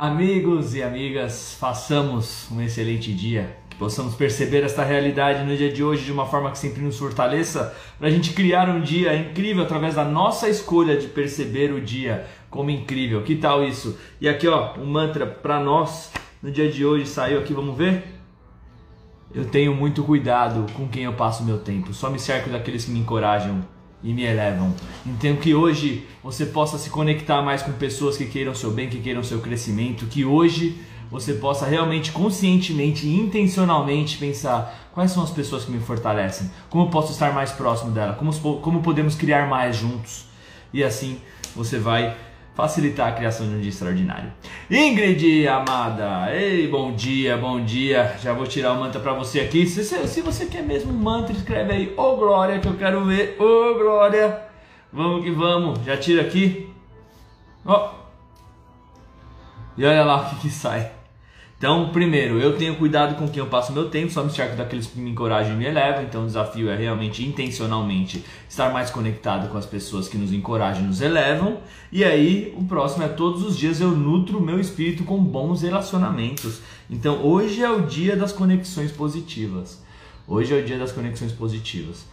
Amigos e amigas, façamos um excelente dia. Que possamos perceber esta realidade no dia de hoje de uma forma que sempre nos fortaleça, para a gente criar um dia incrível através da nossa escolha de perceber o dia como incrível. Que tal isso? E aqui, ó, um mantra para nós no dia de hoje saiu aqui, vamos ver? Eu tenho muito cuidado com quem eu passo meu tempo. Só me cerco daqueles que me encorajam e me elevam. Então que hoje você possa se conectar mais com pessoas que queiram seu bem, que queiram seu crescimento, que hoje você possa realmente conscientemente e intencionalmente pensar quais são as pessoas que me fortalecem, como eu posso estar mais próximo dela, como, como podemos criar mais juntos. E assim você vai facilitar a criação de um dia extraordinário. Ingrid, amada, ei, bom dia, bom dia. Já vou tirar o mantra para você aqui. Se, se, se, você quer mesmo um mantra, escreve aí, ô oh, Glória, que eu quero ver, ô oh, Glória. Vamos que vamos, já tira aqui. Ó. Oh. E olha lá o que, que sai. Então, primeiro, eu tenho cuidado com quem eu passo meu tempo, só me cerco daqueles que me encorajam e me elevam. Então, o desafio é realmente, intencionalmente, estar mais conectado com as pessoas que nos encorajam e nos elevam. E aí, o próximo é todos os dias eu nutro meu espírito com bons relacionamentos. Então, hoje é o dia das conexões positivas. Hoje é o dia das conexões positivas.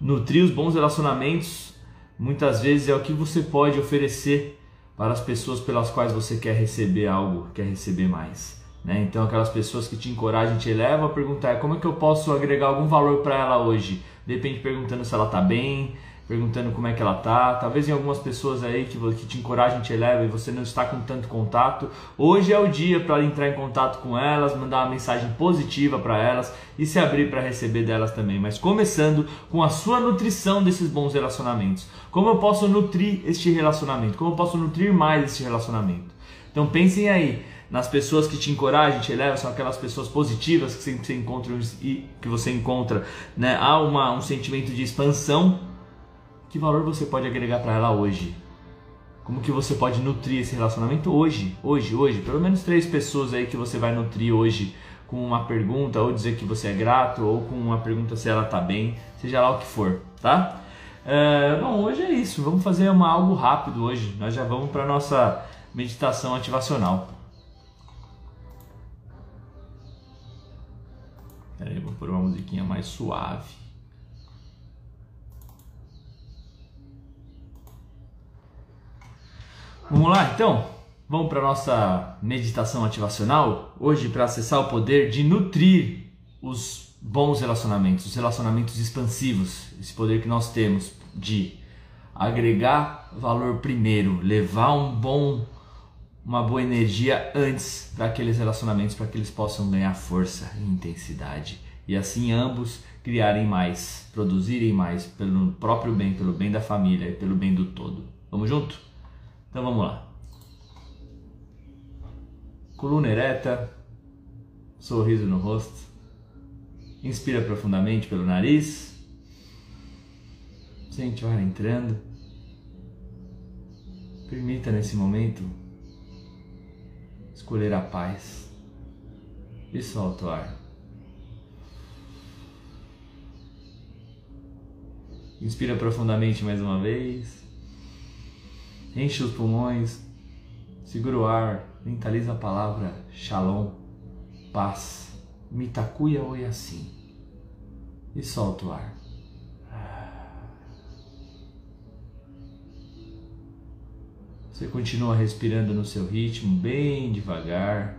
Nutrir os bons relacionamentos, muitas vezes, é o que você pode oferecer para as pessoas pelas quais você quer receber algo, quer receber mais. Né? Então, aquelas pessoas que te encorajam, te levam a perguntar como é que eu posso agregar algum valor para ela hoje. De repente, perguntando se ela está bem, perguntando como é que ela tá. Talvez em algumas pessoas aí que, que te encorajam, te elevam e você não está com tanto contato. Hoje é o dia para entrar em contato com elas, mandar uma mensagem positiva para elas e se abrir para receber delas também. Mas começando com a sua nutrição desses bons relacionamentos. Como eu posso nutrir este relacionamento? Como eu posso nutrir mais este relacionamento? Então pensem aí nas pessoas que te encorajam, te elevam, são aquelas pessoas positivas que sempre você encontra e que você encontra, né? Há uma, um sentimento de expansão. Que valor você pode agregar para ela hoje? Como que você pode nutrir esse relacionamento hoje, hoje, hoje? Pelo menos três pessoas aí que você vai nutrir hoje com uma pergunta, ou dizer que você é grato, ou com uma pergunta se ela tá bem, seja lá o que for, tá? É, bom, hoje é isso. Vamos fazer uma, algo rápido hoje. Nós já vamos para nossa meditação ativacional. Pôr uma musiquinha mais suave. Vamos lá então? Vamos para nossa meditação ativacional? Hoje, para acessar o poder de nutrir os bons relacionamentos, os relacionamentos expansivos, esse poder que nós temos de agregar valor primeiro, levar um bom uma boa energia antes para aqueles relacionamentos, para que eles possam ganhar força e intensidade. E assim ambos criarem mais, produzirem mais pelo próprio bem, pelo bem da família e pelo bem do todo. Vamos junto? Então vamos lá. Coluna ereta, sorriso no rosto. Inspira profundamente pelo nariz. Sente o ar entrando. Permita nesse momento escolher a paz e solta o ar. Inspira profundamente mais uma vez. Enche os pulmões. Segura o ar. Mentaliza a palavra Shalom, paz. Mitakuya assim E solta o ar. Você continua respirando no seu ritmo, bem devagar,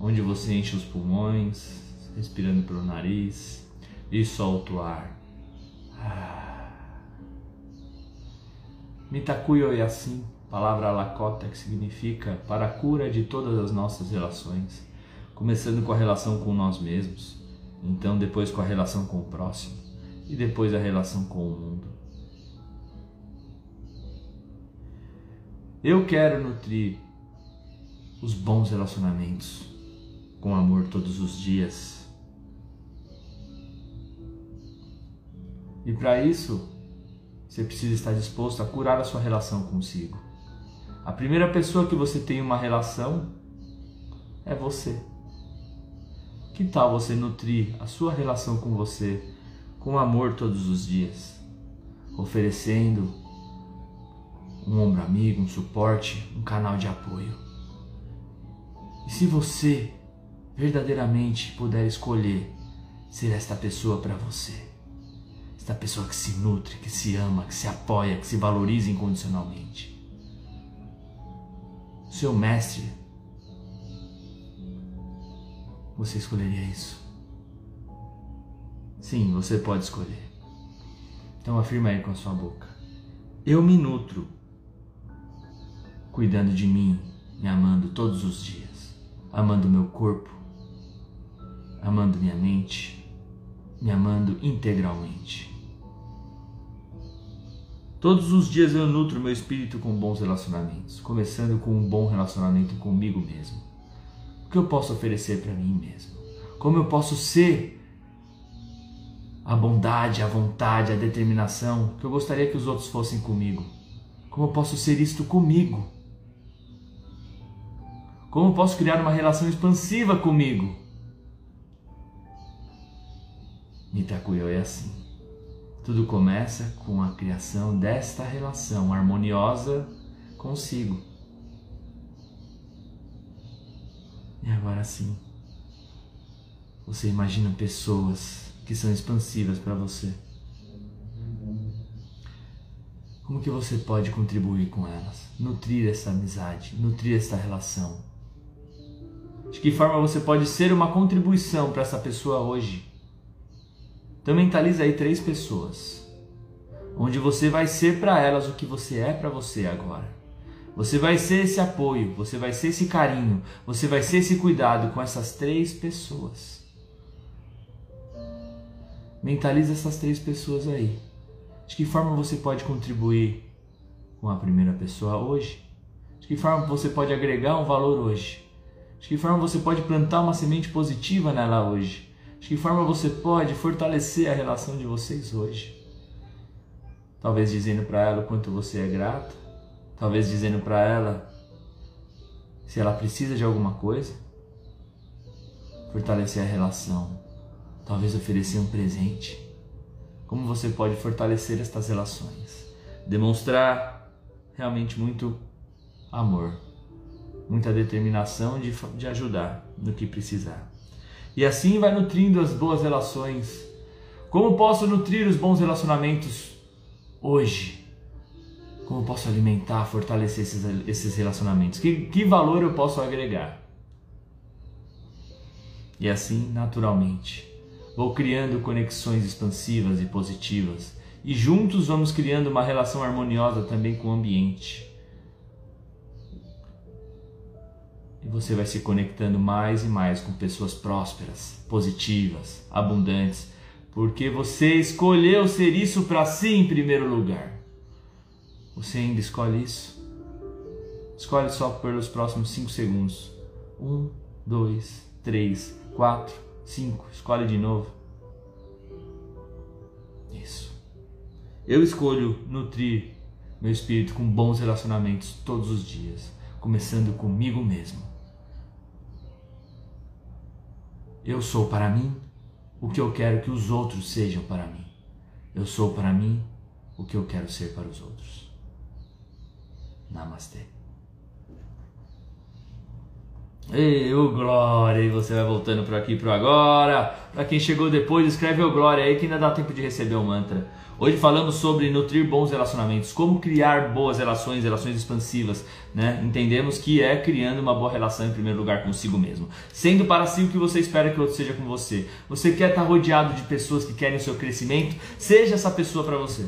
onde você enche os pulmões, respirando pelo nariz e solta o ar. Mitakuyo Yasin, palavra lakota que significa para a cura de todas as nossas relações, começando com a relação com nós mesmos, então depois com a relação com o próximo e depois a relação com o mundo. Eu quero nutrir os bons relacionamentos com amor todos os dias. E para isso, você precisa estar disposto a curar a sua relação consigo. A primeira pessoa que você tem uma relação é você. Que tal você nutrir a sua relação com você com amor todos os dias, oferecendo um ombro amigo, um suporte, um canal de apoio. E se você verdadeiramente puder escolher ser esta pessoa para você, esta pessoa que se nutre, que se ama, que se apoia, que se valoriza incondicionalmente, seu mestre, você escolheria isso? Sim, você pode escolher. Então afirma aí com a sua boca. Eu me nutro, cuidando de mim, me amando todos os dias, amando meu corpo, amando minha mente, me amando integralmente. Todos os dias eu nutro meu espírito com bons relacionamentos, começando com um bom relacionamento comigo mesmo. O que eu posso oferecer para mim mesmo? Como eu posso ser a bondade, a vontade, a determinação que eu gostaria que os outros fossem comigo? Como eu posso ser isto comigo? Como eu posso criar uma relação expansiva comigo? Mitakuyo é assim. Tudo começa com a criação desta relação harmoniosa consigo. E agora sim, você imagina pessoas que são expansivas para você. Como que você pode contribuir com elas? Nutrir essa amizade, nutrir essa relação. De que forma você pode ser uma contribuição para essa pessoa hoje? Então mentaliza aí três pessoas, onde você vai ser para elas o que você é para você agora. Você vai ser esse apoio, você vai ser esse carinho, você vai ser esse cuidado com essas três pessoas. Mentaliza essas três pessoas aí. De que forma você pode contribuir com a primeira pessoa hoje? De que forma você pode agregar um valor hoje? De que forma você pode plantar uma semente positiva nela hoje? De que forma você pode fortalecer a relação de vocês hoje? Talvez dizendo para ela o quanto você é grato, talvez dizendo para ela se ela precisa de alguma coisa. Fortalecer a relação, talvez oferecer um presente. Como você pode fortalecer estas relações? Demonstrar realmente muito amor, muita determinação de, de ajudar no que precisar. E assim vai nutrindo as boas relações. Como posso nutrir os bons relacionamentos hoje? Como posso alimentar, fortalecer esses, esses relacionamentos? Que, que valor eu posso agregar? E assim, naturalmente, vou criando conexões expansivas e positivas. E juntos vamos criando uma relação harmoniosa também com o ambiente. E você vai se conectando mais e mais com pessoas prósperas, positivas, abundantes, porque você escolheu ser isso para si em primeiro lugar. Você ainda escolhe isso? Escolhe só pelos próximos 5 segundos. 1, 2, 3, 4, 5. Escolhe de novo. Isso. Eu escolho nutrir meu espírito com bons relacionamentos todos os dias, começando comigo mesmo. Eu sou para mim o que eu quero que os outros sejam para mim. Eu sou para mim o que eu quero ser para os outros. Namastê. Ei, o Glória! E você vai voltando por aqui pro agora. Para quem chegou depois, escreve o Glória aí que ainda dá tempo de receber o mantra. Hoje falamos sobre nutrir bons relacionamentos, como criar boas relações, relações expansivas, né? Entendemos que é criando uma boa relação em primeiro lugar consigo mesmo, sendo para si o que você espera que o outro seja com você. Você quer estar rodeado de pessoas que querem o seu crescimento? Seja essa pessoa para você.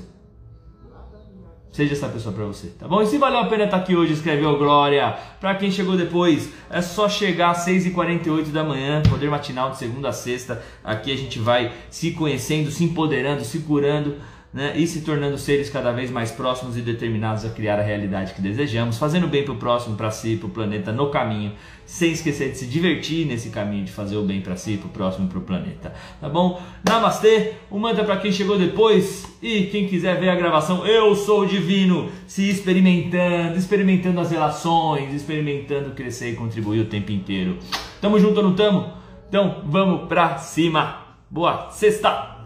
Seja essa pessoa para você, tá bom? E se valeu a pena estar aqui hoje, escreveu Glória. Para quem chegou depois, é só chegar às 6h48 da manhã, poder matinal de segunda a sexta. Aqui a gente vai se conhecendo, se empoderando, se curando né, e se tornando seres cada vez mais próximos e determinados a criar a realidade que desejamos, fazendo bem para o próximo, para si, para o planeta no caminho, sem esquecer de se divertir nesse caminho de fazer o bem para si, para o próximo para o planeta. Tá bom? Namastê, um mantra para quem chegou depois e quem quiser ver a gravação, eu sou o divino, se experimentando, experimentando as relações, experimentando crescer e contribuir o tempo inteiro. Tamo junto ou não tamo? Então vamos pra cima. Boa sexta!